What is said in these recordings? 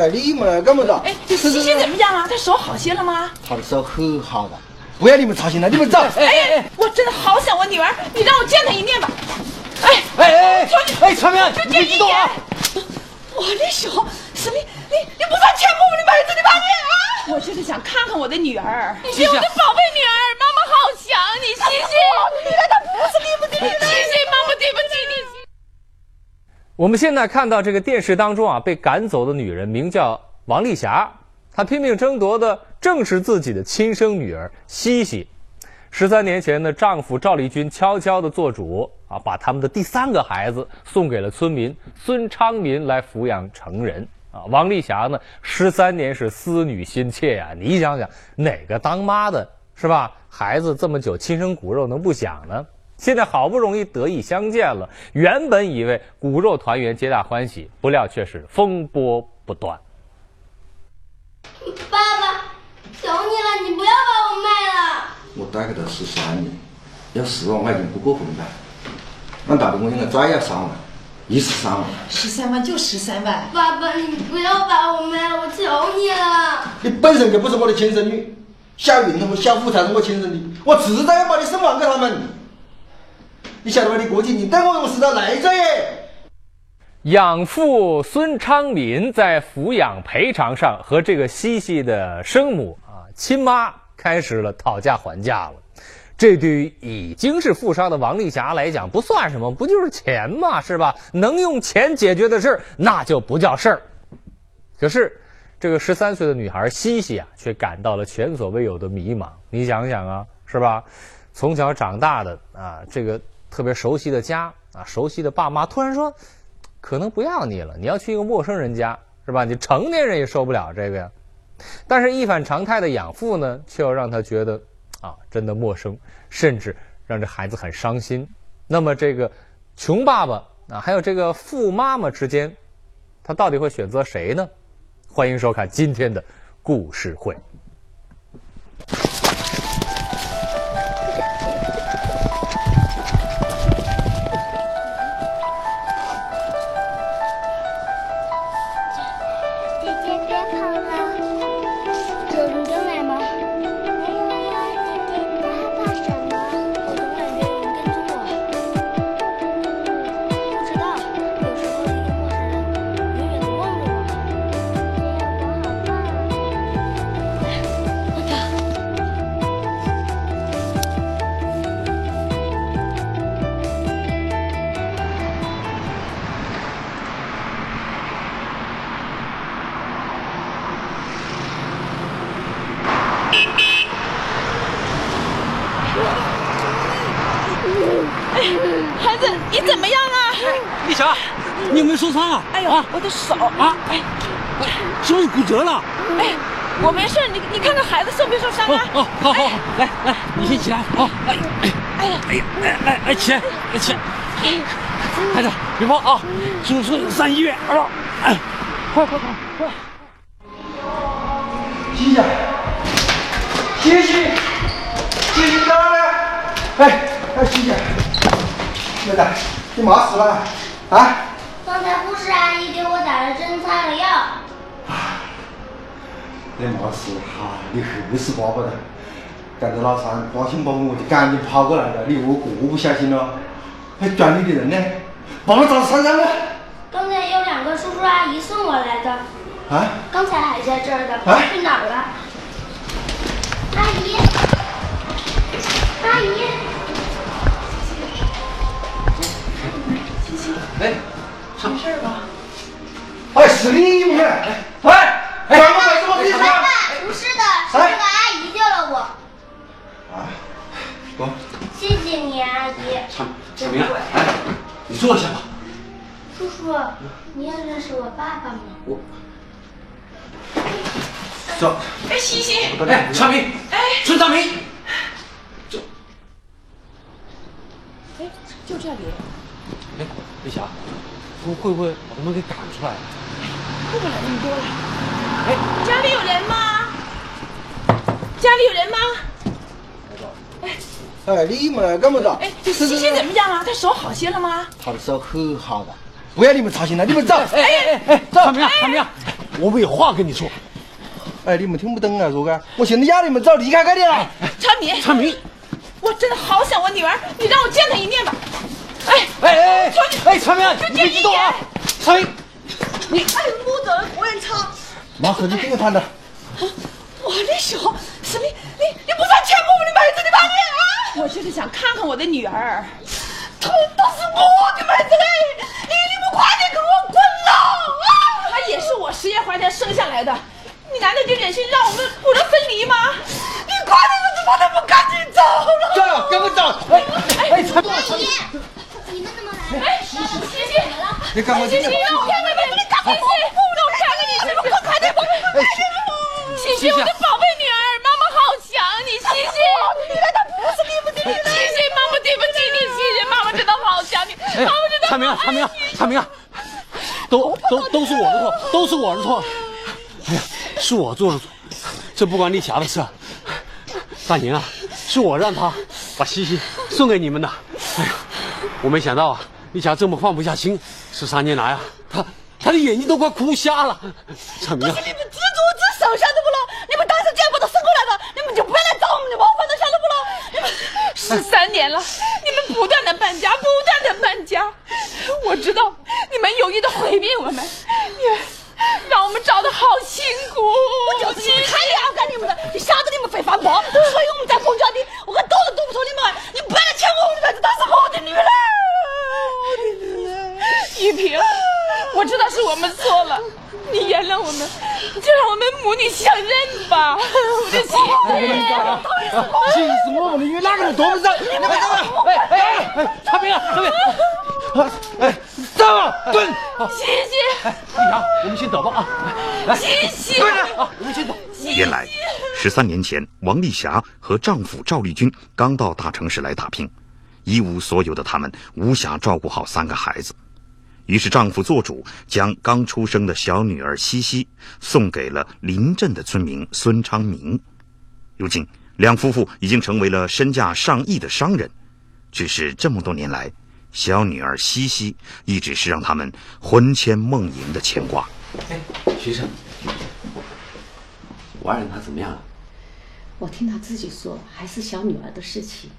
哎，你们干么子？哎，这西西怎么样啊？他手好些了吗？他的手很好的，不要你们操心了，你们走。哎哎哎，我真的好想我女儿，你让我见她一面吧。哎哎哎哎，长明，就见一眼。我的手，是你你你不犯钱我的妹子你啊！我就是想看看我的女儿，你是我的宝贝女儿，妈妈好想你，西西。你看她不是对不对？西西，妈妈对不起你。我们现在看到这个电视当中啊，被赶走的女人名叫王丽霞，她拼命争夺的正是自己的亲生女儿西西。十三年前呢，丈夫赵立军悄悄的做主啊，把他们的第三个孩子送给了村民孙昌民来抚养成人啊。王丽霞呢，十三年是思女心切呀，你想想哪个当妈的是吧？孩子这么久亲生骨肉能不想呢？现在好不容易得以相见了，原本以为骨肉团圆，皆大欢喜，不料却是风波不断。爸爸，求你了，你不要把我卖了。我带给他十三年，要十万块钱不过分吧？俺打的我应该再要三万，一十三万。十三万就十三万。爸爸，你不要把我卖了，我求你了。你本身就不是我的亲生女，小云他们小虎才是我亲生的，我迟早要把你送还给他们。你晓得吗？你过去，你等我用石头来着耶！养父孙昌林在抚养赔偿上和这个西西的生母啊亲妈开始了讨价还价了。这对于已经是富商的王丽霞来讲不算什么，不就是钱嘛，是吧？能用钱解决的事，那就不叫事儿。可是这个十三岁的女孩西西啊，却感到了前所未有的迷茫。你想想啊，是吧？从小长大的啊，这个。特别熟悉的家啊，熟悉的爸妈，突然说，可能不要你了，你要去一个陌生人家，是吧？你成年人也受不了这个呀。但是，一反常态的养父呢，却要让他觉得，啊，真的陌生，甚至让这孩子很伤心。那么，这个穷爸爸啊，还有这个富妈妈之间，他到底会选择谁呢？欢迎收看今天的故事会。姐姐跑了我的手啊！哎，是不是骨折了？哎，我没事，你你看看孩子受没受伤啊？哦，好好好，来来，你先起来，好，哎哎哎呀，哎呀，来来来，起来，起来，孩子别怕啊，叔叔上医院啊，哎，快快快快！谢谢，谢谢，谢谢哪了？哎哎，谢谢，妹子，你忙死了？啊？刚才护士阿姨打了针，擦了药。你没事哈，你黑死爸爸了。刚才老三挂心把我，就赶紧跑过来了。你我过不小心了，还抓你的人呢？把我找山上了。刚才有两个叔叔阿姨送我来的。啊？刚才还在这儿的，去哪儿了？阿姨，阿姨。哎。没事吧？哎，是你不是？哎，哎，关门怎么回事？不是的，是那个阿姨救了我。啊，走。谢谢你，阿姨。长长明，哎，你坐下吧。叔叔，你也认识我爸爸吗？我。走。哎，西西。哎，长明。哎，孙长明。就。哎，就这里。哎，丽霞。会不会把他们给赶出来？顾不了那么多了。哎，家里有人吗？家里有人吗？哎，哎，你们干么子？哎，这西西怎么样啊？他手好些了吗？他的手很好的，不要你们操心了，你们走。哎哎哎，走，长明，长明，我们有话跟你说。哎，你们听不懂啊，说个，我现在要你们走离开这里了。昌明，昌明，我真的好想我女儿，你让我见她一面吧。哎哎哎哎求你，哎，昌明，你别激动啊，昌明，你哎，木子，我也唱。马上就跟我谈的。我的手，什么？你你不算欠我们的妹子的吧你啊！我就是想看看我的女儿，都都是我的妹子嘞！你你不快点给我滚了啊！她也是我十月怀胎生下来的，你难道就忍心让我们不能分离吗？你快点怎么他们赶紧走了！走，跟我走。哎哎，昌明，阿姨，你们怎么来了？哎，西西，你干嘛？西西，我看看妹子，你赶快去！让我看看你是不是快点，快点，快！西西，我的宝贝女儿，妈妈好想你，西西。你看她不是你不是你，西西，妈妈对不起你，西西，妈妈真的好想你，妈妈真的。昌明啊，昌明啊，昌明啊，都都都是我的错，都是我的错。哎呀，是我做的错，这不关丽霞的事。大宁啊，是我让他把西西送给你们的。哎呀，我没想到啊，丽霞这么放不下心，十三年来啊，她她的眼睛都快哭瞎了。昌明啊，你们自作自受，晓得不咯？你们当时既然把她生过来的，你们就不要来找我们的麻烦了，晓得不咯？你们十三年了，你们不断的搬家，不断的搬家，我知道你们有意的毁灭我们，你们让我们找的好辛苦。我就是太了解你们了，就晓得你们会反驳，所以我们在公交的，我还躲都躲不脱你们。你不要来抢我们的妹子，她是我的女儿。玉萍，我知道是我们错了，你原谅我们，就让我们母女相认吧。我的亲气死我们了！因为哪个人躲不上？你们走啊！哎哎哎哎，昌明啊，昌明，哎，走啊，滚！西西，丽霞，我们先走吧啊，来，西西，啊，我们先走。原来，十三年前，王丽霞和丈夫赵立军刚到大城市来打拼，一无所有的他们无暇照顾好三个孩子，于是丈夫做主，将刚出生的小女儿西西送给了邻镇的村民孙昌明。如今，两夫妇已经成为了身价上亿的商人，只是这么多年来，小女儿西西一直是让他们魂牵梦萦的牵挂。哎，徐生，我爱人她怎么样了？我听他自己说，还是小女儿的事情。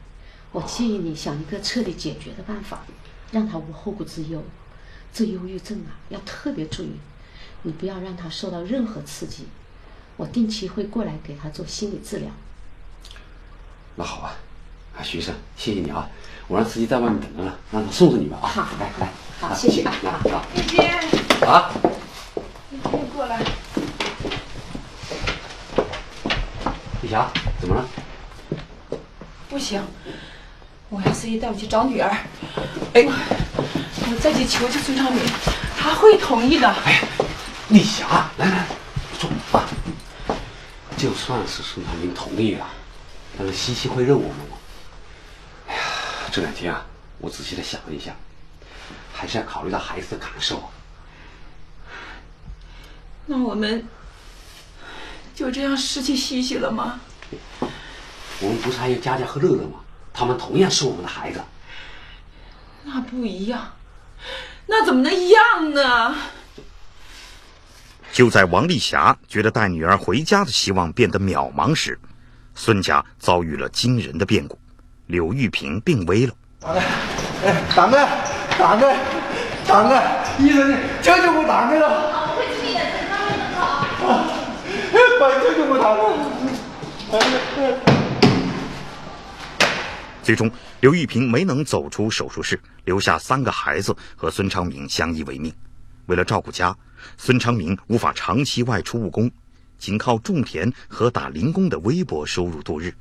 我建议你想一个彻底解决的办法，让她无后顾之忧。这忧郁症啊，要特别注意，你不要让他受到任何刺激。我定期会过来给他做心理治疗。那好吧，啊，徐医生，谢谢你啊，我让司机在外面等着呢，让他送送你吧啊。好来来，啊好谢谢啊啊啊玉萍，啊！你过来。李霞，怎么了？不行，我让司机带我去找女儿。哎，我再去求求孙昌明，他会同意的。哎，丽霞，来来，坐啊。就算是孙长明同意了，但是西西会认我们吗？哎呀，这两天啊，我仔细的想了一下，还是要考虑到孩子的感受啊。那我们就这样失去西西了吗？我们不是还有佳佳和乐乐吗？他们同样是我们的孩子。那不一样，那怎么能一样呢？就在王丽霞觉得带女儿回家的希望变得渺茫时，孙家遭遇了惊人的变故，柳玉萍病危了。哎，大哥，大哥，大哥，医生，救救我大哥了！我会注意的，等他们的好。快救救我大哥！最终，刘玉萍没能走出手术室，留下三个孩子和孙昌明相依为命。为了照顾家，孙昌明无法长期外出务工，仅靠种田和打零工的微薄收入度日。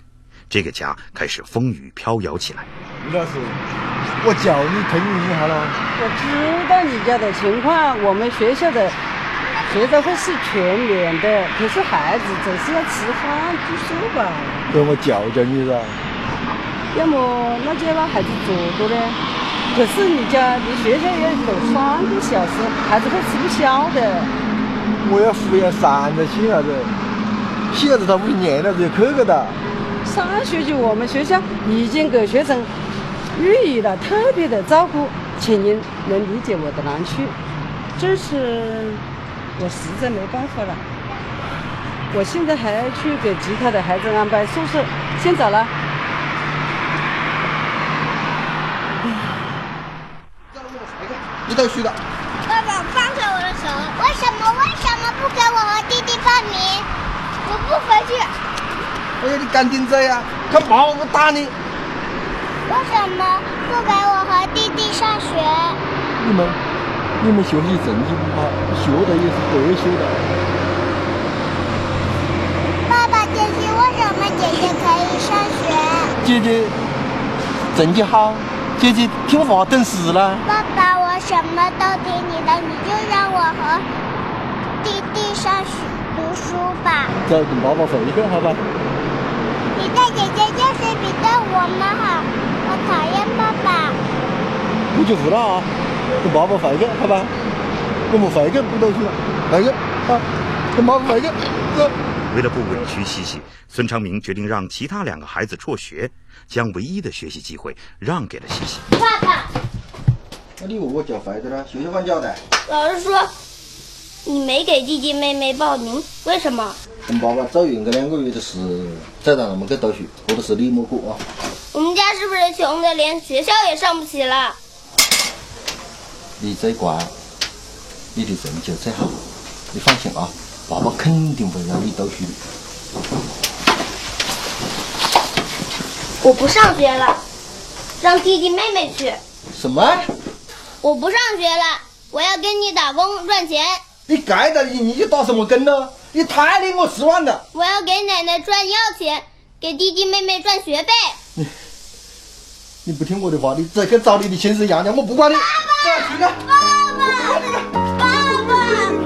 这个家开始风雨飘摇起来。李老师，我叫你通融一下了。我知道你家的情况，我们学校的学生会是全免的，可是孩子总是要吃饭住宿吧？给我教教你噻。要么那就让孩子做做嘞。可是你家离学校要走三个小时，孩子会吃不消的。我要抚养三个小孩子，小孩子他不念了，就去个的。上学期我们学校已经给学生予以了特别的照顾，请您能理解我的难处。这是我实在没办法了。我现在还去给其他的孩子安排宿舍，先走了。你都去了。爸爸放开我的手！为什么？为什么不给我和弟弟报名？我不回去。哎呀，你赶紧走呀！看爸爸打你。为什么不给我和弟弟上学？你们，你们学习成绩不好，学的也是白学的。爸爸，姐姐，为什么姐姐可以上学？姐姐成绩好，姐姐听话懂事了。爸爸，我什么都听你的，你就让我和弟弟上学读书吧。走，跟爸爸回去，好吧？你对姐姐就是比对我们好，我讨厌爸爸。不去辅导啊，跟爸爸回去，好吧？我们回去不都去了？回去啊，跟爸爸回去，走。为了不委屈西西，孙昌明决定让其他两个孩子辍学，将唯一的学习机会让给了西西。爸爸，那你问我叫坏的呢，学校方交代。老师说你没给弟弟妹妹报名，为什么？跟爸爸走远个两个月的事，再让他们去读书，或者是你莫过啊。我们家是不是穷的连学校也上不起了？你最乖，你的成绩最好，你放心啊，爸爸肯定会让你读书的。我不上学了，让弟弟妹妹去。什么？我不上学了，我要跟你打工赚钱。你该的你你就打什么工呢？你太令我失望了。我要给奶奶赚药钱，给弟弟妹妹赚学费。你不听我的话，你再去找你的亲生娘娘，我不管你。爸。爸爸，爸爸，爸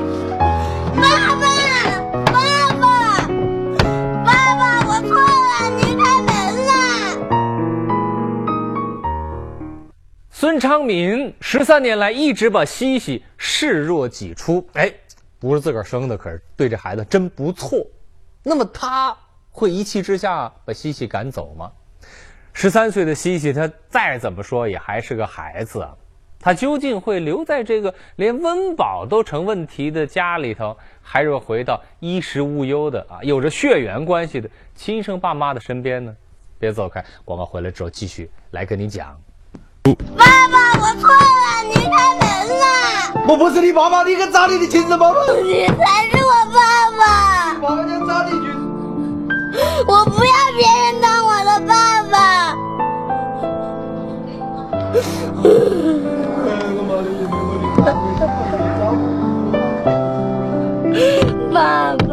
孙昌敏十三年来一直把西西视若己出，哎，不是自个儿生的，可是对这孩子真不错。那么他会一气之下把西西赶走吗？十三岁的西西，他再怎么说也还是个孩子啊，他究竟会留在这个连温饱都成问题的家里头，还是回到衣食无忧的啊，有着血缘关系的亲生爸妈的身边呢？别走开，广告回来之后继续来跟你讲。爸爸，我错了，你开门了。我不是你爸爸，你去找你的亲生爸爸。你才是我爸爸。爸爸想找你去。我不要别人当我的爸爸。爸爸，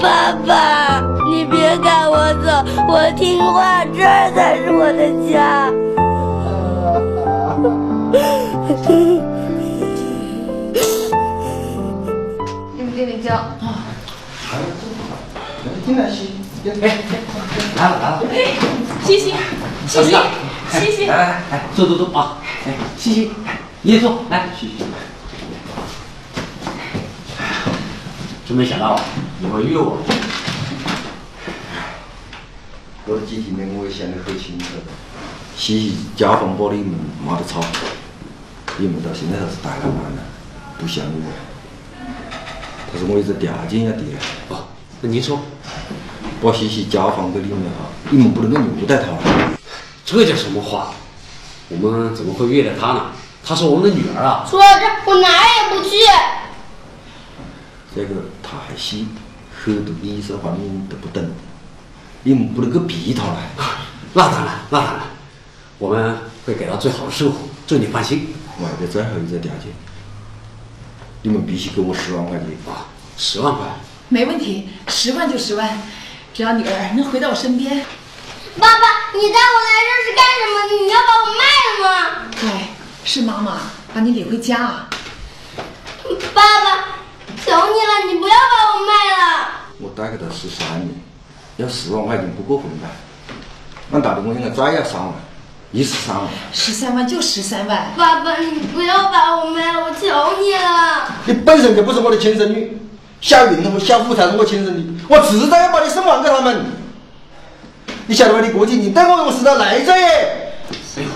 爸爸，我听话，这儿才是我的家。给你给你教。进来洗。哎，来了来了。西西，西西，西西，来来来，来坐坐坐啊！哎，西西，你也坐，来，西西。真没想到你会约我。过了几天呢，我也想得很清楚，西西家风把你们骂得吵，你们到现在还是大老板了，不像我。但是我有个条件要提了，哦，那您说，把西西交还给你们哈，你们不能够虐待她。这叫什么话？我们怎么会虐待她呢？她是我们的女儿啊！说到这，我哪儿也不去。这个她还小，很多医生方面都不懂，你们不能够逼她来。那当然，那当然，我们会给他最好的生活，这你放心。外边最后一个条件，你们必须给我十万块钱。啊，十万块，没问题，十万就十万，只要女儿能回到我身边。爸爸，你带我来这是干什么？你要把我卖了吗？对，是妈妈把你领回家啊。爸爸，求你了，你不要把我卖了。我带给他十三年，要十万块钱不过分吧？按道理我应该再要三万，一十三万。十三万就十三万，爸爸，你不要把我卖了，我求你了。你本身就不是我的亲生女，小云他们小虎才是我亲生的，我迟早要把你送还给他们。你晓得吗？你过去你对我我是在累着耶！哎呦，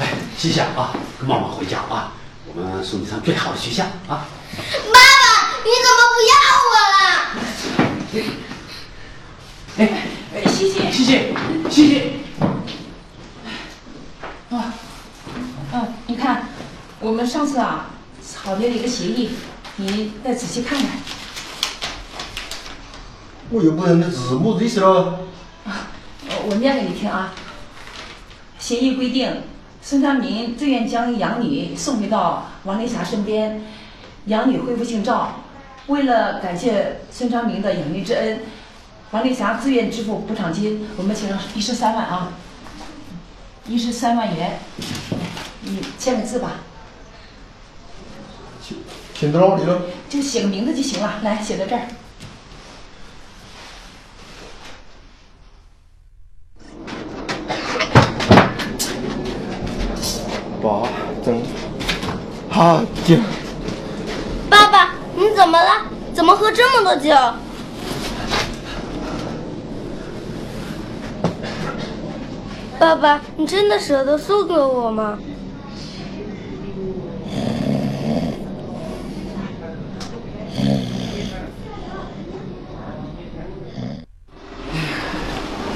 哎，西西夏啊，跟妈妈回家啊，我们送你上最好的学校啊。爸爸，你怎么不要我了？哎哎，西西，西西，西西，啊，啊，你看，我们上次啊草拟了一个协议，你再仔细看看。我又不认得字母子意思了。我我念给你听啊。协议规定，孙昌民自愿将养女送回到王丽霞身边，养女恢复姓赵。为了感谢孙昌明的养育之恩，王丽霞自愿支付补偿金，我们请了一十三万啊，一十三万元。你签个字吧？就写个名字就行了。来，写在这儿。八真好酒。爸爸，你怎么了？怎么喝这么多酒？爸爸，你真的舍得送给我吗？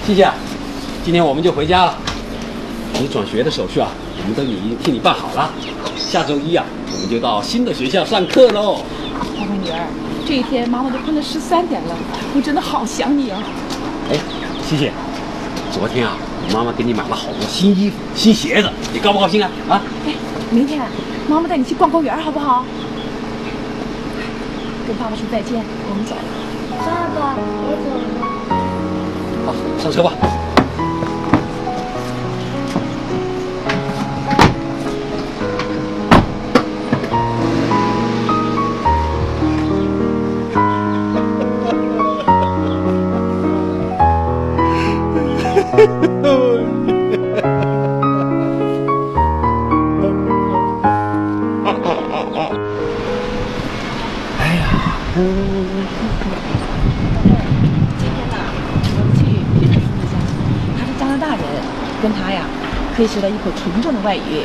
谢谢啊，今天我们就回家了。你转学的手续啊，我们都已经替你办好了。下周一啊，我们就到新的学校上课喽。宝贝女儿，这一天妈妈都困了十三点了，我真的好想你啊！哎，西西，昨天啊，我妈妈给你买了好多新衣服、新鞋子，你高不高兴啊？啊？哎，明天妈妈带你去逛公园，好不好？跟爸爸说再见，我们走了。爸爸，我走了。好，上车吧。今天呐，我们去皮特叔家，他是加拿大人，跟他呀可以学到一口纯正的外语。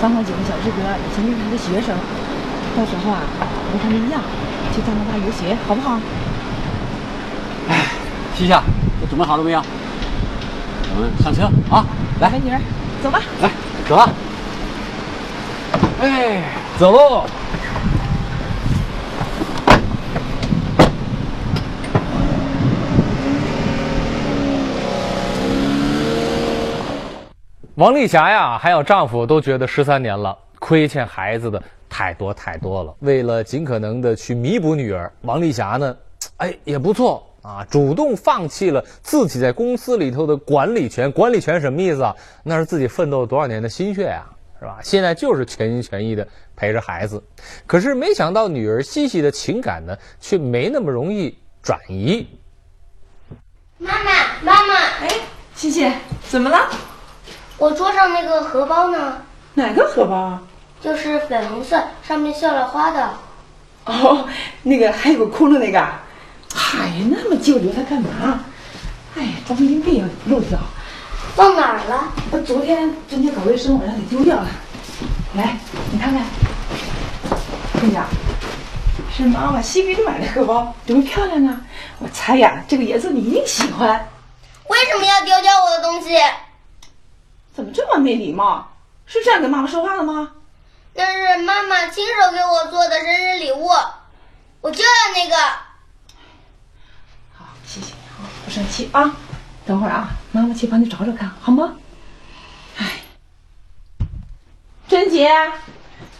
刚好几个小志哥以前是他的学生，到时候啊和他们一样去加拿大游学，好不好？哎西夏，都准备好了没有？我们上车啊！来美，女儿，走吧。来，走了。哎，走喽。王丽霞呀，还有丈夫都觉得十三年了，亏欠孩子的太多太多了。为了尽可能的去弥补女儿，王丽霞呢，哎也不错啊，主动放弃了自己在公司里头的管理权。管理权什么意思啊？那是自己奋斗了多少年的心血啊，是吧？现在就是全心全意的陪着孩子。可是没想到女儿西西的情感呢，却没那么容易转移。妈妈，妈妈，哎，西西，怎么了？我桌上那个荷包呢？哪个荷包啊？就是粉红色，上面绣了花的。哦，那个还有个窟窿那个。嗨，那么旧留它干嘛？哎呀，装金币要漏掉。放哪儿了？我昨天昨天搞卫生，我让给丢掉了。来，你看看，这呀，是妈妈新给你买的荷包，多么漂亮啊！我猜呀，这个颜色你一定喜欢。为什么要丢掉我的东西？怎么这么没礼貌？是这样跟妈妈说话的吗？那是妈妈亲手给我做的生日礼物，我就要那个。不生气啊。等会儿啊，妈妈去帮你找找看，好吗？哎，珍姐，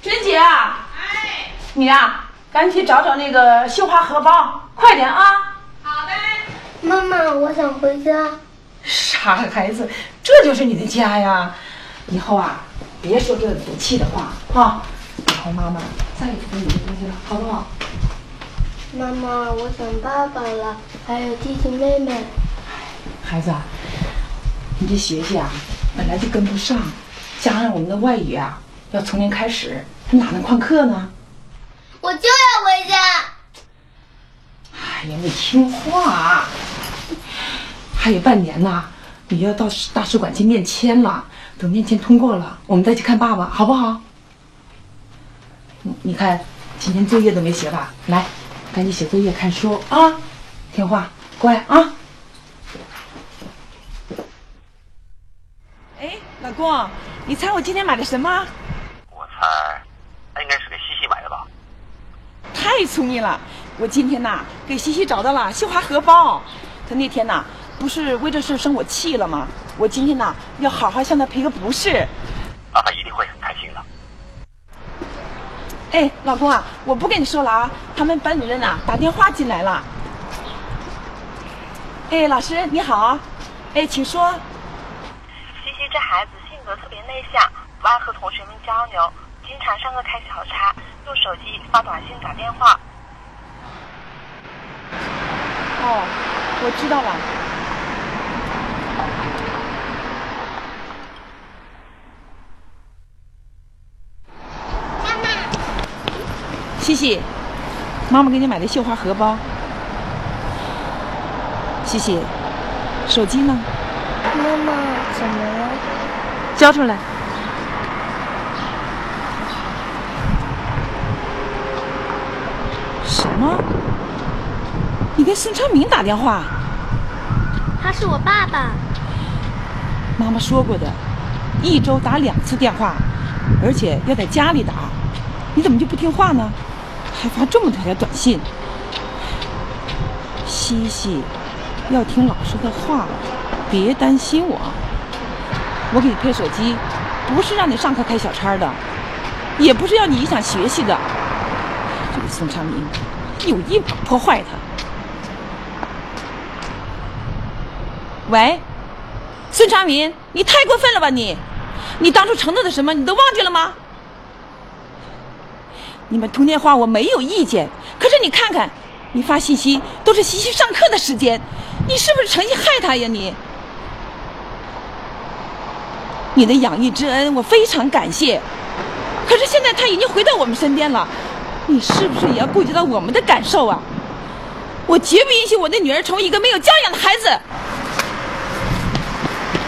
珍姐啊，哎，你呀、赶紧去找找那个绣花荷包，快点啊！好的妈妈，我想回家。傻孩子，这就是你的家呀！以后啊，别说这赌气的话啊。以后妈妈再也不给你的东西了，好不好？妈妈，我想爸爸了，还有弟弟妹妹。孩子啊，你这学习啊本来就跟不上，加上我们的外语啊要从零开始，他哪能旷课呢？我就要回家。哎呀，你听话，还有半年呢，你要到大使馆去面签了，等面签通过了，我们再去看爸爸，好不好？嗯你看，今天作业都没写吧？来，赶紧写作业、看书啊，听话，乖啊。哎，老公，你猜我今天买的什么？我猜，那应该是给西西买的吧？太聪明了！我今天呐给西西找到了绣花荷包，他那天呐不是为这事生我气了吗？我今天呐要好好向他赔个不是。爸爸一定会。哎，老公啊，我不跟你说了啊，他们班主任呐打电话进来了。哎，老师你好，哎，请说。西西这孩子性格特别内向，不爱和同学们交流，经常上课开小差，用手机发短信、打电话。哦，我知道了。西西，妈妈给你买的绣花荷包。西西，手机呢？妈妈，怎么了？交出来。什么？你跟孙昌明打电话？他是我爸爸。妈妈说过的，一周打两次电话，而且要在家里打。你怎么就不听话呢？还发这么多条短信。西西，要听老师的话，别担心我。我给你配手机，不是让你上课开小差的，也不是要你影响学习的。这个孙昌明，有意破坏他。喂，孙昌明，你太过分了吧你！你当初承诺的什么，你都忘记了吗？你们通电话我没有意见，可是你看看，你发信息都是西西上课的时间，你是不是诚心害他呀你？你的养育之恩我非常感谢，可是现在他已经回到我们身边了，你是不是也要顾及到我们的感受啊？我绝不允许我的女儿成为一个没有教养的孩子。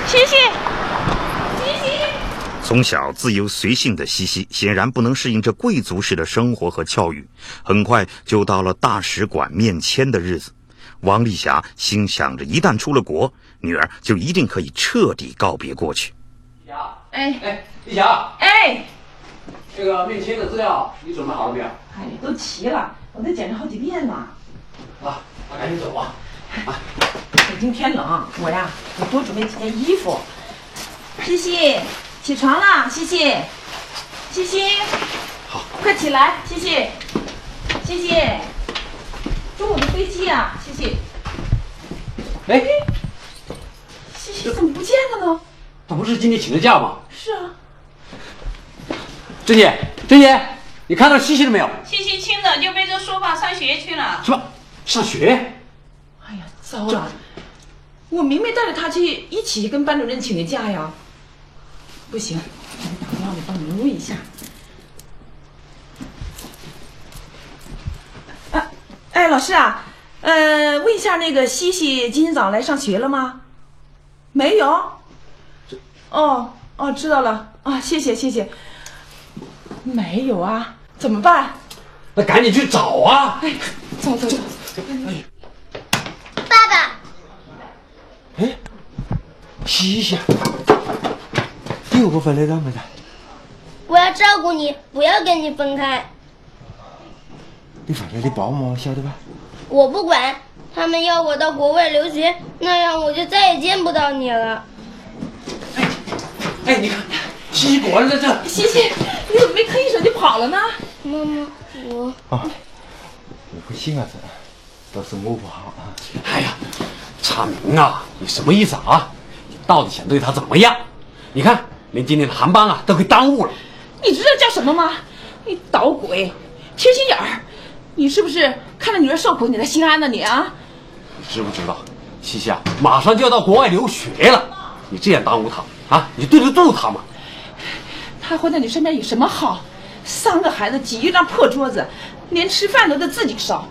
西西。从小自由随性的西西，显然不能适应这贵族式的生活和教育，很快就到了大使馆面签的日子。王丽霞心想着，一旦出了国，女儿就一定可以彻底告别过去。丽霞，哎哎，丽霞，哎，这个面签的资料你准备好了没有？哎，都齐了，我都检查好几遍了。啊，那赶紧走吧。啊北京天冷，我呀得多准备几件衣服。西西，起床了，西西，西西，好，快起来，西西，西西，中午的飞机啊、西西，哎，西西怎么不见了呢？他不是今天请的假吗？是啊，珍姐，珍姐，你看到西西了没有？西西轻的就背着书包上学去了。什么？上学？哎呀，糟了！我明明带着他去一起跟班主任请的假呀。不行，我得打电话给班主任问一下。啊，哎，老师啊，呃，问一下那个西西今天早上来上学了吗？没有。哦哦，知道了啊，谢谢谢谢。没有啊，怎么办？那赶紧去找啊！哎，走走走。爸爸，哎，西西，你又不回来干么的？我要照顾你，不要跟你分开。你回来的爸妈晓得吧？我不管，他们要我到国外留学，那样我就再也见不到你了。哎，你看，西西果然在这。西西，你怎么没吭一声就跑了呢？妈妈，我啊，我不行啊，这都是我不好啊。哎呀，昌明啊，你什么意思啊？你到底想对他怎么样？你看，连今天的航班啊都给耽误了。你知道叫什么吗？你捣鬼，缺心眼儿！你是不是看着女儿受苦，你才心安呢？你啊！你知不知道，西西啊，马上就要到国外留学了，你这样耽误她啊，你对得住她吗？她活在你身边有什么好？三个孩子挤一张破桌子，连吃饭都得自己烧。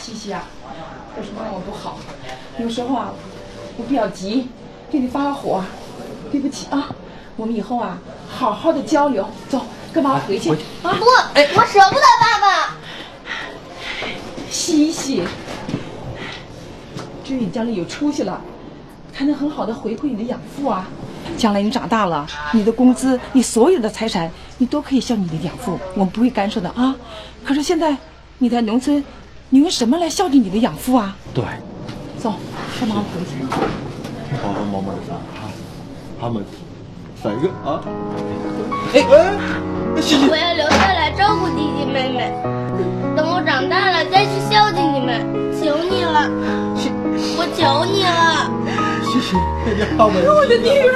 西西啊，有什么让我不好？有时候啊，我比较急，对你发个火，对不起啊，我们以后啊，好好的交流。走，跟妈妈回去啊。不，我舍不得爸爸。西西，至于你将来有出息了，才能很好的回馈你的养父啊。将来你长大了，你的工资，你所有的财产，你都可以向你的养父，我们不会干涉的啊。可是现在你在农村，你用什么来孝敬你的养父啊？对，走，跟妈妈回去。好好慢慢的上啊，他们三个啊。哎哎，我要留下来照顾弟弟妹妹，等我长大了再去孝敬你们，求你了，我求你了。谢谢。我的女儿，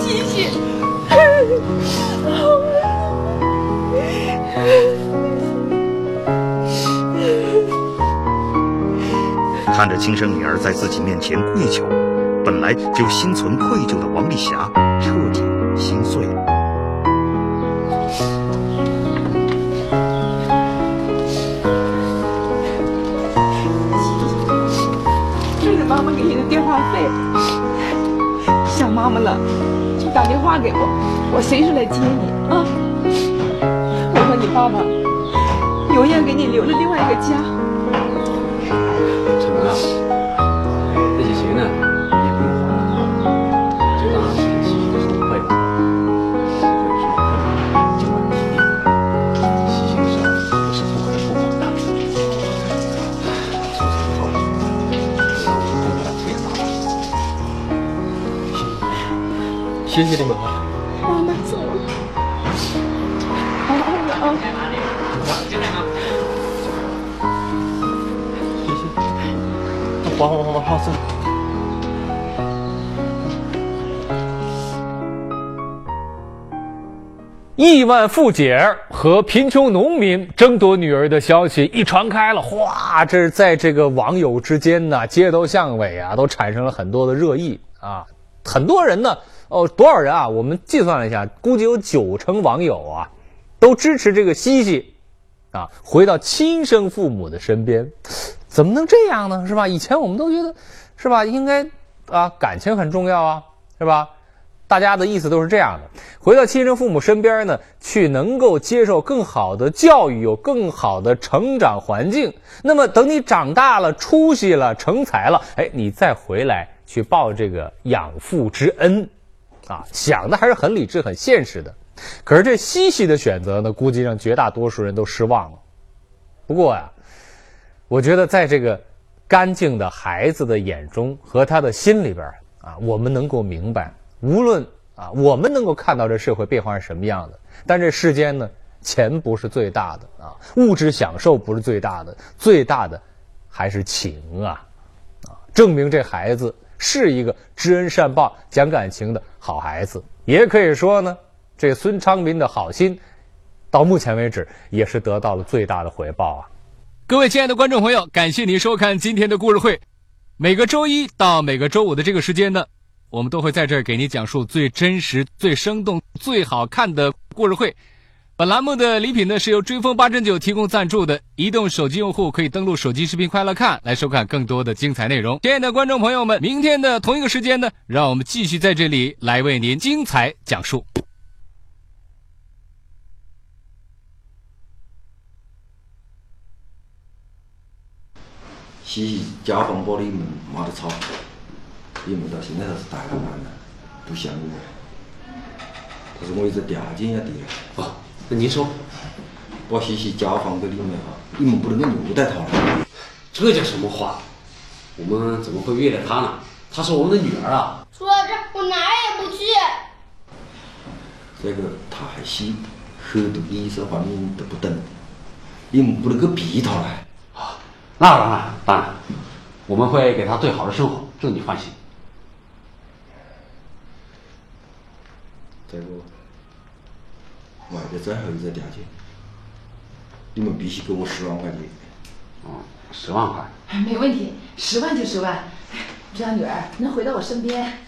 西西。看着亲生女儿在自己面前跪求，本来就心存愧疚的王丽霞彻底心碎了。这是妈妈给你的电话费，想妈妈了就打电话给我，我随时来接你啊。我和你爸爸永远给你留了另外一个家。成啊，这谢谢你们啊！妈妈走了，好好的啊。好好好好走。亿万富姐儿和贫穷农民争夺女儿的消息一传开了，哗，这是在这个网友之间呢，街头巷尾啊，都产生了很多的热议啊。很多人呢，哦，多少人啊？我们计算了一下，估计有九成网友啊，都支持这个西西啊，回到亲生父母的身边。怎么能这样呢？是吧？以前我们都觉得，是吧？应该啊，感情很重要啊，是吧？大家的意思都是这样的：回到亲生父母身边呢，去能够接受更好的教育，有更好的成长环境。那么等你长大了、出息了、成才了，哎，你再回来去报这个养父之恩，啊，想的还是很理智、很现实的。可是这西西的选择呢，估计让绝大多数人都失望了。不过呀，我觉得在这个干净的孩子的眼中和他的心里边啊，我们能够明白。无论啊，我们能够看到这社会变化是什么样的，但这世间呢，钱不是最大的啊，物质享受不是最大的，最大的还是情啊，啊，证明这孩子是一个知恩善报、讲感情的好孩子。也可以说呢，这孙昌民的好心，到目前为止也是得到了最大的回报啊。各位亲爱的观众朋友，感谢您收看今天的故事会。每个周一到每个周五的这个时间呢。我们都会在这儿给您讲述最真实、最生动、最好看的故事会。本栏目的礼品呢是由追风八珍酒提供赞助的，移动手机用户可以登录手机视频快乐看来收看更多的精彩内容。亲爱的观众朋友们，明天的同一个时间呢，让我们继续在这里来为您精彩讲述。西西家访把你们骂得吵。你们到现在还是大老板呢，不像我。我一直条件要低了。哦，那您说，把西西交还给你们哈，你们不能够虐待她了。这叫什么话？我们怎么会虐待她呢？她是我们的女儿啊！说到这，我哪儿也不去。这个她还小，很多医生方面都不懂，你们不能够逼她来。啊，那当然，当然，我们会给她最好的生活，这你放心。这个外的最后一个条件，你们必须给我十万块钱。哦，十万块。没问题，十万就十万，只要女儿能回到我身边，